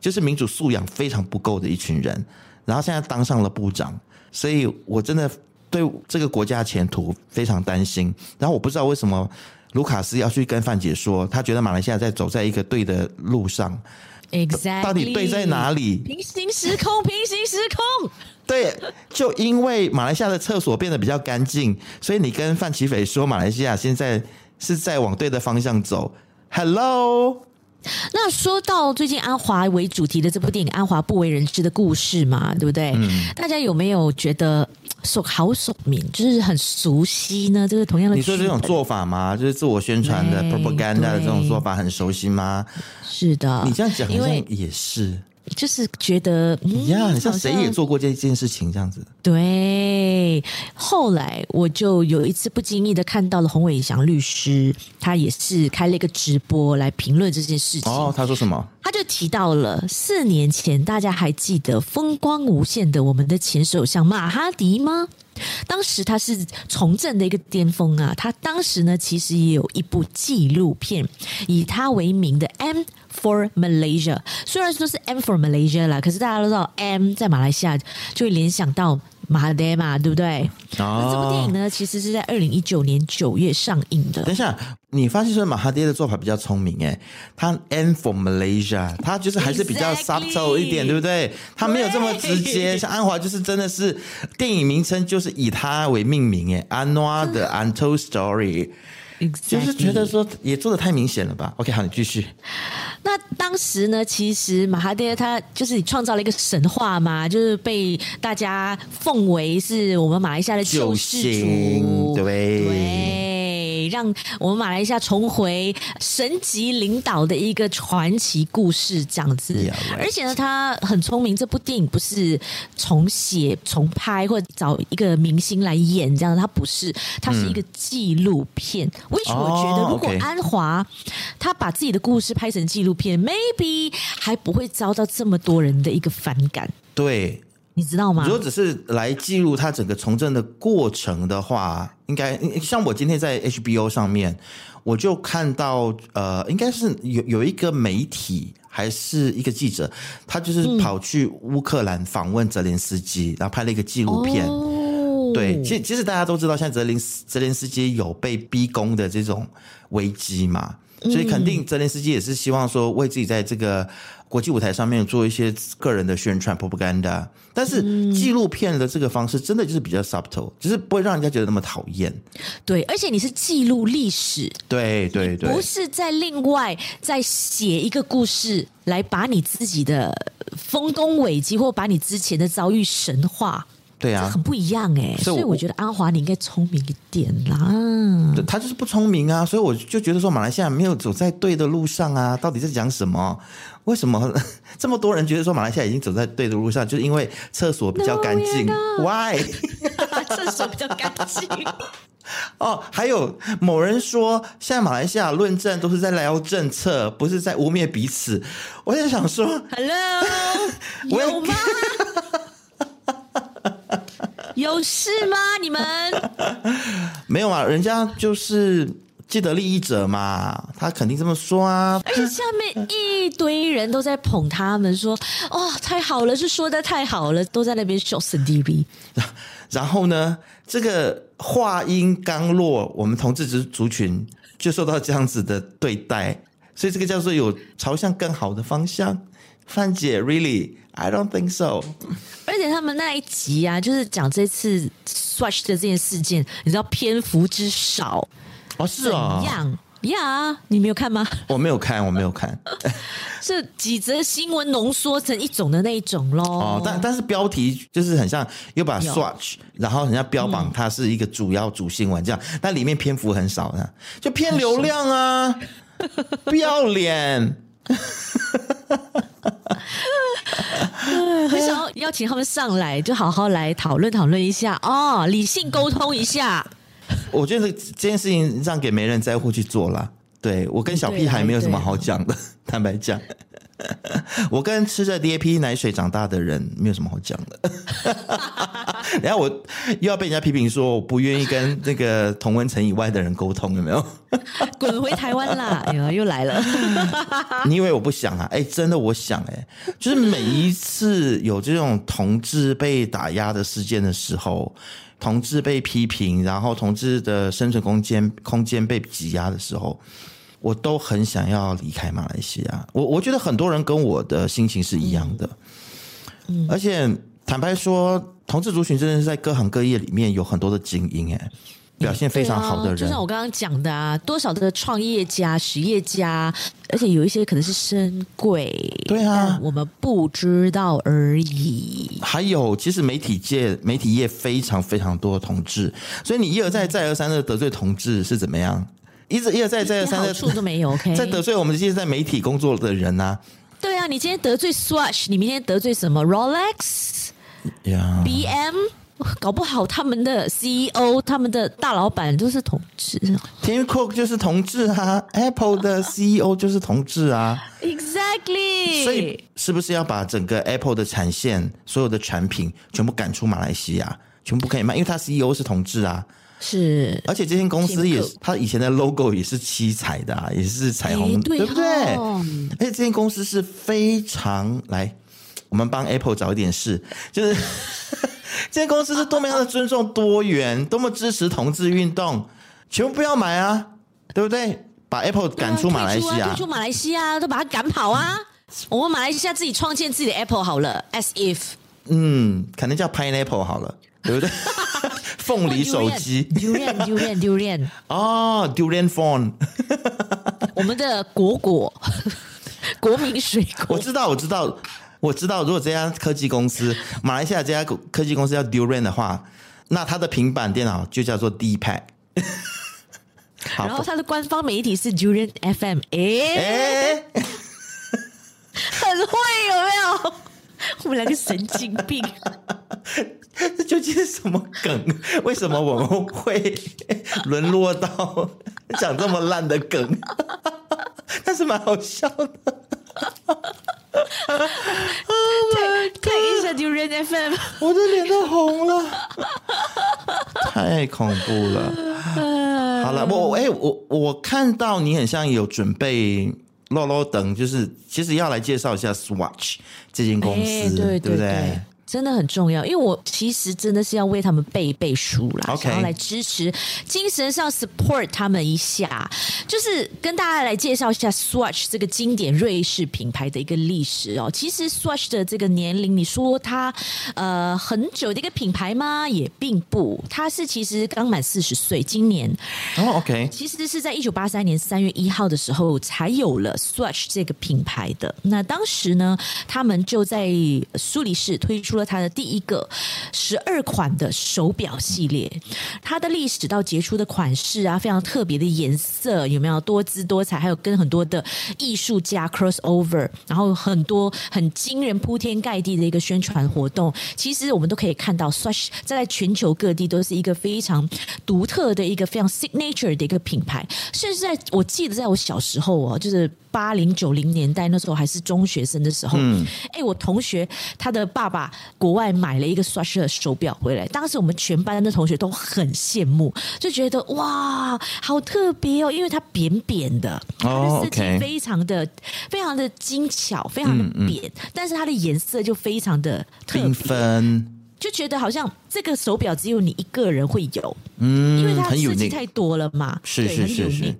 就是民主素养非常不够的一群人。然后现在当上了部长，所以我真的对这个国家前途非常担心。然后我不知道为什么卢卡斯要去跟范姐说，他觉得马来西亚在走在一个对的路上。Exactly，到底对在哪里？平行时空，平行时空。对，就因为马来西亚的厕所变得比较干净，所以你跟范奇斐说，马来西亚现在是在往对的方向走。Hello。那说到最近安华为主题的这部电影《安华不为人知的故事》嘛，对不对？嗯。大家有没有觉得熟好熟名，就是很熟悉呢？就是同样的，你说这种做法吗？就是自我宣传的 propaganda 的这种做法很熟悉吗？是的，你这样讲好像也是。就是觉得，嗯，呀，你像谁也做过这件事情这样子。对，后来我就有一次不经意的看到了洪伟祥律师，他也是开了一个直播来评论这件事情。哦，他说什么？他就提到了四年前，大家还记得风光无限的我们的前首相马哈迪吗？当时他是从政的一个巅峰啊，他当时呢其实也有一部纪录片，以他为名的 M for Malaysia，虽然说是 M for Malaysia 啦，可是大家都知道 M 在马来西亚就会联想到。马哈迪嘛，对不对？哦，那这部电影呢，其实是在二零一九年九月上映的。等一下，你发现说马哈爹的做法比较聪明诶，他 M for Malaysia，他就是还是比较 subtle 一点.对不对？他没有这么直接。像安华就是真的是电影名称就是以他为命名诶，安华的 Untold Story。Exactly. 就是觉得说也做的太明显了吧？OK，好，你继续。那当时呢，其实马哈迪他就是创造了一个神话嘛，就是被大家奉为是我们马来西亚的救世主，对。对让我们马来西亚重回神级领导的一个传奇故事，这样子。Yeah, right. 而且呢，他很聪明。这部电影不是重写、重拍，或者找一个明星来演这样，他不是，他是一个纪录片。为什么我觉得，如果安华他把自己的故事拍成纪录片，maybe 还不会遭到这么多人的一个反感？对。你知道吗？如果只是来记录他整个从政的过程的话，应该像我今天在 HBO 上面，我就看到呃，应该是有有一个媒体还是一个记者，他就是跑去乌克兰访问泽连斯基，然后拍了一个纪录片。哦、对，其实其实大家都知道，现在泽连泽连斯基有被逼宫的这种危机嘛，所以肯定泽连斯基也是希望说为自己在这个。国际舞台上面做一些个人的宣传 propaganda，但是纪录片的这个方式真的就是比较 subtle，就是不会让人家觉得那么讨厌。对，而且你是记录历史，对对对，不是在另外再写一个故事来把你自己的丰功伟绩或把你之前的遭遇神话。对啊，很不一样哎，所以，所以我觉得安华你应该聪明一点啦。他就是不聪明啊，所以我就觉得说马来西亚没有走在对的路上啊，到底在讲什么？为什么 这么多人觉得说马来西亚已经走在对的路上？就是因为厕所比较干净。Why？厕所比较干净。哦，还有某人说，现在马来西亚论证都是在聊政策，不是在污蔑彼此。我也想说，Hello，有吗？有事吗？你们 没有啊，人家就是既得利益者嘛，他肯定这么说啊。而且下面一堆人都在捧他们，说：“哇、哦，太好了，是说的太好了，都在那边笑死 DB。”然后呢，这个话音刚落，我们同志族族群就受到这样子的对待。所以这个叫做有朝向更好的方向。范姐，Really，I don't think so。而且他们那一集啊，就是讲这次 Swatch 的这件事件，你知道篇幅之少哦，是啊，怎样呀？你没有看吗？我没有看，我没有看。这几则新闻浓缩成一种的那一种喽。哦，但但是标题就是很像，又把 Swatch，然后人家标榜它是一个主要主新闻这样，嗯、但里面篇幅很少呢，就偏流量啊，不要脸。很想要邀请他们上来，就好好来讨论讨论一下哦，理性沟通一下。我觉得这件事情让给没人在乎去做了。对，我跟小屁孩没有什么好讲的，坦白讲。我跟吃着 DAP 奶水长大的人没有什么好讲的。然后我又要被人家批评说我不愿意跟那个同温层以外的人沟通，有没有？滚回台湾啦！哎呀，又来了。你以为我不想啊？哎，真的我想哎，就是每一次有这种同志被打压的事件的时候，同志被批评，然后同志的生存空间空间被挤压的时候。我都很想要离开马来西亚。我我觉得很多人跟我的心情是一样的，嗯，而且坦白说，同志族群真的是在各行各业里面有很多的精英，哎，表现非常好的人。就像我刚刚讲的啊，多少的创业家、实业家，而且有一些可能是深柜，对啊，我们不知道而已。还有，其实媒体界、媒体业非常非常多的同志，所以你一而再、再而三的得罪同志是怎么样？一直一而再再而三的处都没有，OK？在得罪我们这些在媒体工作的人呐、啊。对啊，你今天得罪 Swatch，你明天得罪什么 Rolex、Yeah. BM，搞不好他们的 CEO、他们的大老板都是同志。Tim Cook 就是同志啊，Apple 的 CEO 就是同志啊。Exactly。所以是不是要把整个 Apple 的产线、所有的产品全部赶出马来西亚，全部不可以卖？因为他 CEO 是同志啊。是，而且这间公司也是，他以前的 logo 也是七彩的，啊，也是彩虹，对，不对？而且这间公司是非常来，我们帮 Apple 找一点事，就是 这间公司是多么样的尊重多元，多么支持同志运动，全部不要买啊，对不对？把 Apple 赶出马来西亚，赶出马来西亚，都把它赶跑啊！我们马来西亚自己创建自己的 Apple 好了，as if，嗯，可能叫 Pineapple 好了，对不对？凤梨手机，Durian，Durian，Durian，哦，Durian phone，我们的果果，国民水果，我知道，我知道，我知道。如果这家科技公司，马来西亚这家科技公司叫 Durian 的话，那它的平板电脑就叫做 D-Pad。然后它的官方媒体是 Durian FM，哎，很会有没有？我们两个神经病。这究竟是什么梗？为什么我们会 沦落到讲这么烂的梗？但是蛮好笑的。我的脸都红了，太恐怖了。好了，我哎，我我看到你很像有准备落落等，就是其实要来介绍一下 Swatch 这间公司，欸、对，对，对，对不对？真的很重要，因为我其实真的是要为他们背一背书啦，Okay. 想要来支持，精神上 support 他们一下，就是跟大家来介绍一下 Swatch 这个经典瑞士品牌的一个历史哦。其实 Swatch 的这个年龄，你说它呃很久的一个品牌吗？也并不，它是其实刚满四十岁，今年哦、oh，OK，其实是在一九八三年三月一号的时候才有了 Swatch 这个品牌的。那当时呢，他们就在苏黎世推出。它的第一个十二款的手表系列，它的历史到杰出的款式啊，非常特别的颜色，有没有多姿多彩？还有跟很多的艺术家 cross over，然后很多很惊人、铺天盖地的一个宣传活动。其实我们都可以看到，Swatch 在全球各地都是一个非常独特的一个非常 signature 的一个品牌。甚至在我记得，在我小时候哦，就是。八零九零年代那时候还是中学生的时候，嗯，哎，我同学他的爸爸国外买了一个 Swatch 的手表回来，当时我们全班的同学都很羡慕，就觉得哇，好特别哦，因为它扁扁的，它的设计非常的、非常的精巧，非常的扁，嗯。嗯，但是它的颜色就非常的缤纷，就觉得好像这个手表只有你一个人会有，嗯，因为它很设计太多了嘛，是对是是是。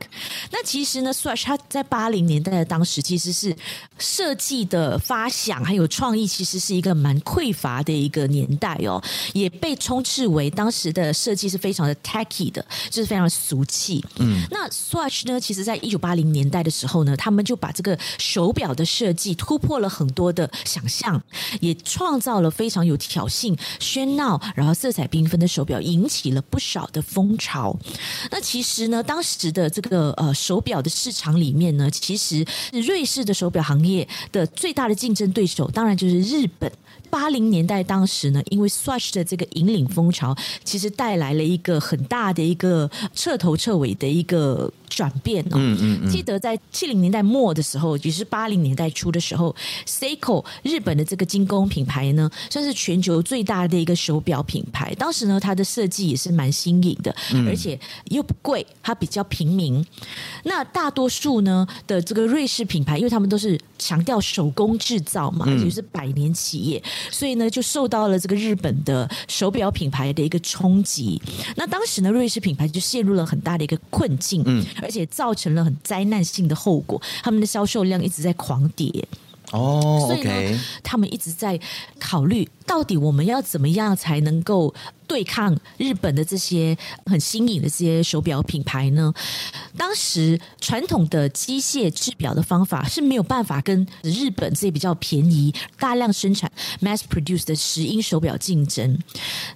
那其实呢，Swatch 它在八零年代的当时，其实是设计的发想还有创意，其实是一个蛮匮乏的一个年代哦，也被充斥为当时的设计是非常的 tacky 的，就是非常俗气。嗯，那 Swatch 呢，其实在一九八零年代的时候呢，他们就把这个手表的设计突破了很多的想象，也创造了非常有挑衅、喧闹。然后色彩缤纷的手表引起了不少的风潮。那其实呢，当时的这个呃手表的市场里面呢，其实瑞士的手表行业的最大的竞争对手，当然就是日本。八零年代当时呢，因为 Swatch 的这个引领风潮，其实带来了一个很大的一个彻头彻尾的一个转变哦。嗯嗯嗯。记得在七零年代末的时候，也是八零年代初的时候，Seiko 日本的这个精工品牌呢，算是全球最大的一个手表品牌。当时呢，它的设计也是蛮新颖的，而且又不贵，它比较平民。那大多数呢的这个瑞士品牌，因为他们都是强调手工制造嘛，也就是百年企业。所以呢，就受到了这个日本的手表品牌的一个冲击。那当时呢，瑞士品牌就陷入了很大的一个困境，嗯，而且造成了很灾难性的后果，他们的销售量一直在狂跌。哦，所以呢，他们一直在考虑，到底我们要怎么样才能够对抗日本的这些很新颖的这些手表品牌呢？当时传统的机械制表的方法是没有办法跟日本这些比较便宜、大量生产 mass produce 的石英手表竞争，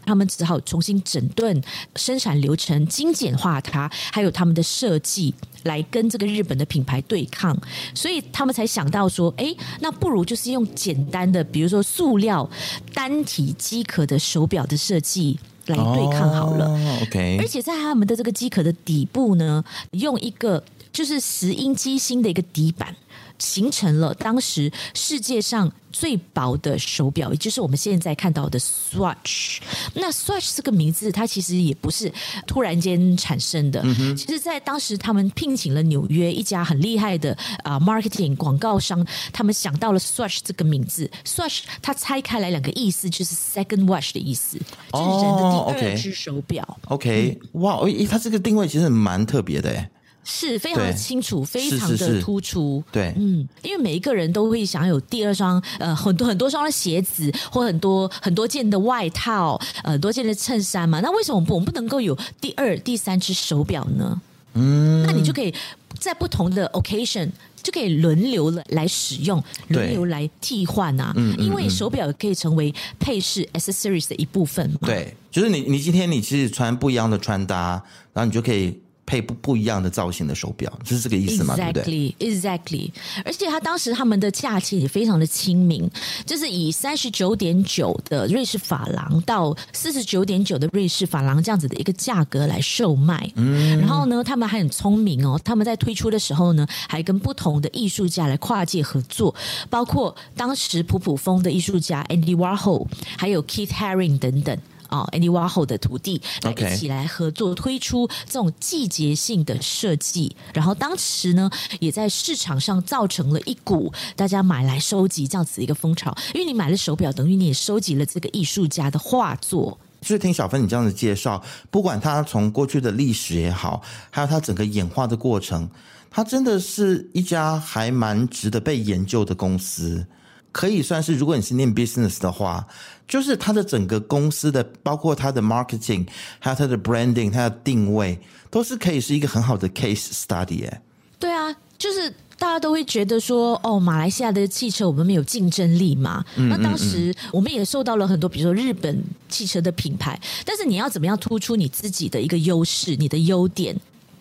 他们只好重新整顿生产流程，精简化它，还有他们的设计。来跟这个日本的品牌对抗，所以他们才想到说，哎，那不如就是用简单的，比如说塑料单体机壳的手表的设计来对抗好了。Oh, OK，而且在他们的这个机壳的底部呢，用一个就是石英机芯的一个底板。形成了当时世界上最薄的手表，也就是我们现在看到的 Swatch。那 Swatch 这个名字，它其实也不是突然间产生的。嗯、其实，在当时，他们聘请了纽约一家很厉害的啊 marketing 广告商，他们想到了 Swatch 这个名字。Swatch 它拆开来两个意思，就是 second watch 的意思，就是人的第二只手表。OK，哇，诶，它这个定位其实蛮特别的，诶。是非常的清楚，非常的突出。对，嗯，因为每一个人都会想有第二双，呃，很多很多双的鞋子，或很多很多件的外套，呃，很多件的衬衫嘛。那为什么不我们不能够有第二、第三只手表呢？嗯，那你就可以在不同的 occasion 就可以轮流了来使用，轮流来替换啊。嗯，因为手表可以成为配饰 accessories 的一部分嘛。对，就是你你今天你其实穿不一样的穿搭，然后你就可以。配不不一样的造型的手表，就是这个意思吗？Exactly, 对不对？Exactly，而且他当时他们的价钱也非常的亲民，就是以三十九点九的瑞士法郎到四十九点九的瑞士法郎这样子的一个价格来售卖。嗯，然后呢，他们还很聪明哦，他们在推出的时候呢，还跟不同的艺术家来跨界合作，包括当时普普风的艺术家 Andy Warhol，还有 Keith Haring 等等。哦，Andy Warhol 的徒弟来一起来合作推出这种季节性的设计，然后当时呢，也在市场上造成了一股大家买来收集这样子的一个风潮。因为你买了手表，等于你也收集了这个艺术家的画作。就是听小芬你这样子介绍，不管他从过去的历史也好，还有他整个演化的过程，他真的是一家还蛮值得被研究的公司。可以算是，如果你是念 business 的话，就是它的整个公司的，包括它的 marketing，还有它的 branding，它的定位，都是可以是一个很好的 case study。哎，对啊，就是大家都会觉得说，哦，马来西亚的汽车我们没有竞争力嘛。嗯。那当时我们也受到了很多，比如说日本汽车的品牌，但是你要怎么样突出你自己的一个优势，你的优点？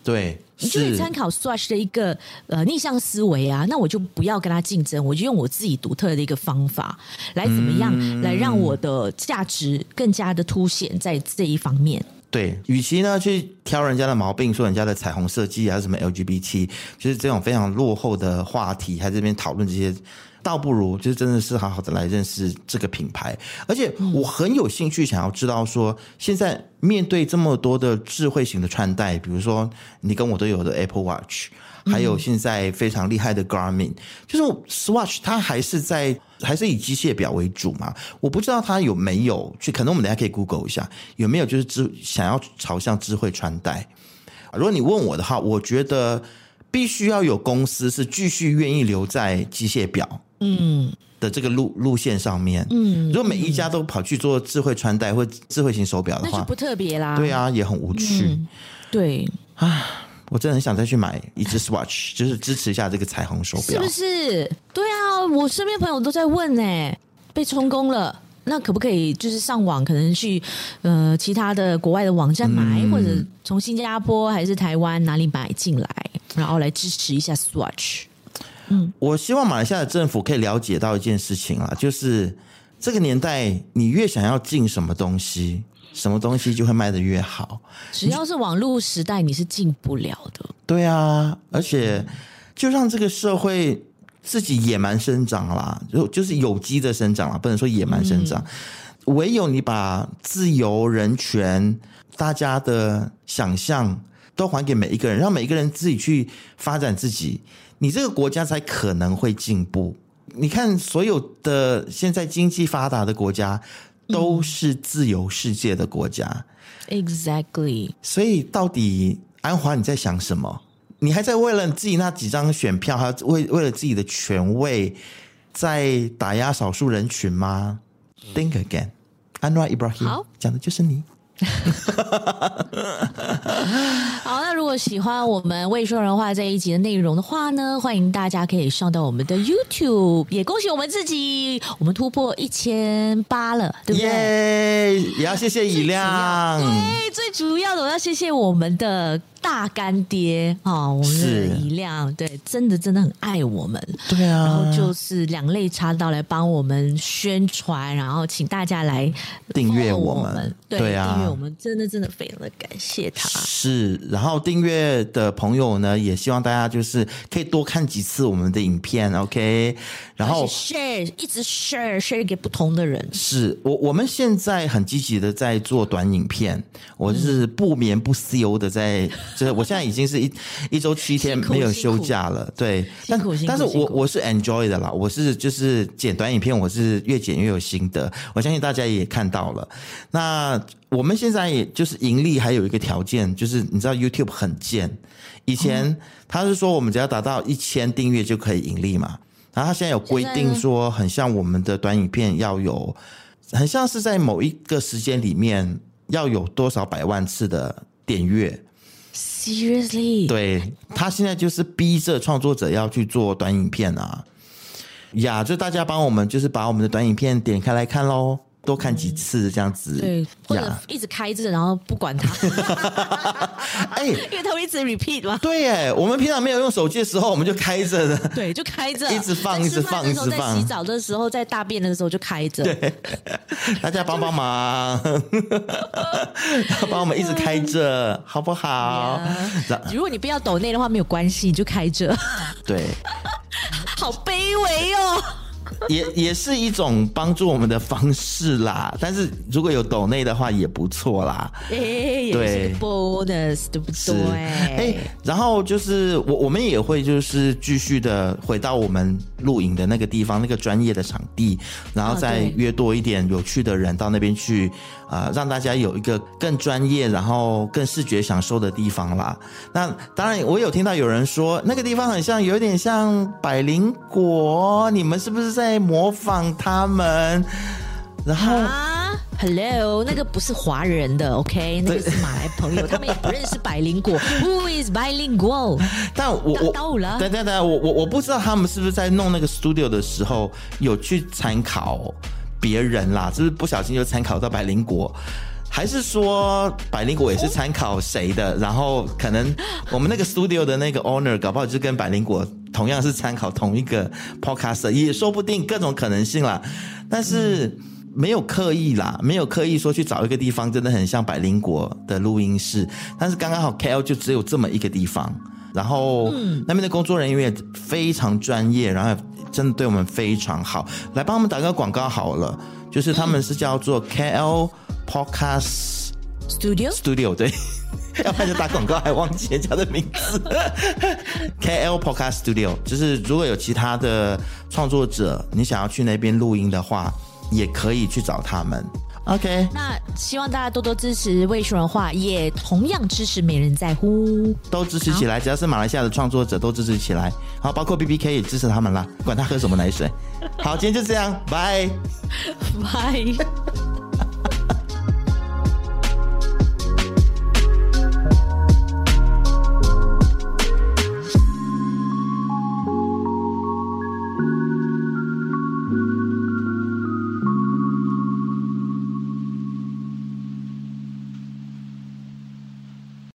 对，你就可以参考 Swatch 的一个呃逆向思维啊，那我就不要跟他竞争，我就用我自己独特的一个方法来怎么样、嗯、来让我的价值更加的凸显在这一方面。对，与其呢去挑人家的毛病，说人家的彩虹设计还是什么 LGBT，就是这种非常落后的话题，还在这边讨论这些，倒不如就是真的是好好的来认识这个品牌。而且我很有兴趣想要知道说，现在面对这么多的智慧型的穿戴，比如说你跟我都有的 Apple Watch。还有现在非常厉害的 Garmin，就是 Swatch，它还是在还是以机械表为主嘛？我不知道它有没有去，可能我们等下可以 Google 一下，有没有就是智想要朝向智慧穿戴。如果你问我的话，我觉得必须要有公司是继续愿意留在机械表嗯的这个路路线上面。嗯，如果每一家都跑去做智慧穿戴或智慧型手表的话，那就不特别啦。对啊，也很无趣。嗯、对啊。我真的很想再去买一只 Swatch，就是支持一下这个彩虹手表，是不是？对啊，我身边朋友都在问呢，被充公了，那可不可以就是上网，可能去呃其他的国外的网站买，嗯、或者从新加坡还是台湾哪里买进来，然后来支持一下 Swatch。嗯，我希望马来西亚的政府可以了解到一件事情啊，就是这个年代你越想要进什么东西。什么东西就会卖得越好？只要是网络时代，你是进不了的。对啊，而且就让这个社会自己野蛮生长啦，就就是有机的生长啦，不能说野蛮生长。嗯、唯有你把自由、人权、大家的想象都还给每一个人，让每一个人自己去发展自己，你这个国家才可能会进步。你看，所有的现在经济发达的国家。都是自由世界的国家，Exactly。所以到底安华你在想什么？你还在为了自己那几张选票，还为为了自己的权位，在打压少数人群吗？Think again，安华 Ibrahim，好，讲的就是你。好，那如果喜欢我们未说人话这一集的内容的话呢，欢迎大家可以上到我们的 YouTube，也恭喜我们自己，我们突破一千八了，对不对？Yeah, 也要谢谢以亮。对，最主要的我要谢谢我们的。大干爹啊，我们的一亮，对，真的真的很爱我们，对啊，然后就是两肋插刀来帮我们宣传，然后请大家来订阅我们，对，对啊，订阅我们，真的真的非常的感谢他。是，然后订阅的朋友呢，也希望大家就是可以多看几次我们的影片，OK，然后 share 一直 share share 给不同的人。是我我们现在很积极的在做短影片，我就是不眠不休的在。就是我现在已经是一一周七天没有休假了，对，但但是我我是 enjoy 的啦，我是就是剪短影片，我是越剪越有心得，我相信大家也看到了。那我们现在也就是盈利还有一个条件，就是你知道 YouTube 很贱，以前他是说我们只要达到一千订阅就可以盈利嘛，然后他现在有规定说，很像我们的短影片要有，很像是在某一个时间里面要有多少百万次的点阅。Seriously，对，他现在就是逼着创作者要去做短影片啊，呀，就大家帮我们就是把我们的短影片点开来看喽。多看几次这样子，对，或者一直开着，然后不管它。哎，因为它会一直 repeat 嘛。对哎，我们平常没有用手机的时候，我们就开着的。对，就开着，一直放，一直放，一直放。在洗澡的时候，在大便的时候就开着。对，大家帮帮忙，帮我们一直开着，好不好？如果你不要抖内的话，没有关系，你就开着。对，好卑微哦。也也是一种帮助我们的方式啦，但是如果有抖内的话也不错啦。哎、欸，对，bonus 对不对？哎、欸，然后就是我我们也会就是继续的回到我们录影的那个地方，那个专业的场地，然后再约多一点有趣的人到那边去啊、呃，让大家有一个更专业，然后更视觉享受的地方啦。那当然，我有听到有人说那个地方很像，有点像百灵果，你们是不是在？模仿他们，然后啊，Hello，那个不是华人的，OK，那个是马来朋友，他们也不认识百灵果，Who is bilingual？但我我等等等，我我我不知道他们是不是在弄那个 studio 的时候有去参考别人啦，是不是不小心就参考到百灵果？还是说百灵果也是参考谁的？然后可能我们那个 studio 的那个 owner 搞不好就跟百灵果同样是参考同一个 podcaster，也说不定，各种可能性啦。但是没有刻意啦，没有刻意说去找一个地方真的很像百灵果的录音室。但是刚刚好 KL 就只有这么一个地方，然后那边的工作人员也非常专业，然后真的对我们非常好。来帮我们打个广告好了，就是他们是叫做 KL Podcast Studio Studio，对，要不然就打广告还忘记人家的名字。KL Podcast Studio，就是如果有其他的创作者，你想要去那边录音的话，也可以去找他们。OK，那希望大家多多支持未说人话，也同样支持没人在乎，都支持起来。只要是马来西亚的创作者，都支持起来。好，包括 BBK 也支持他们啦，管他喝什么奶水。好，今天就这样，拜拜。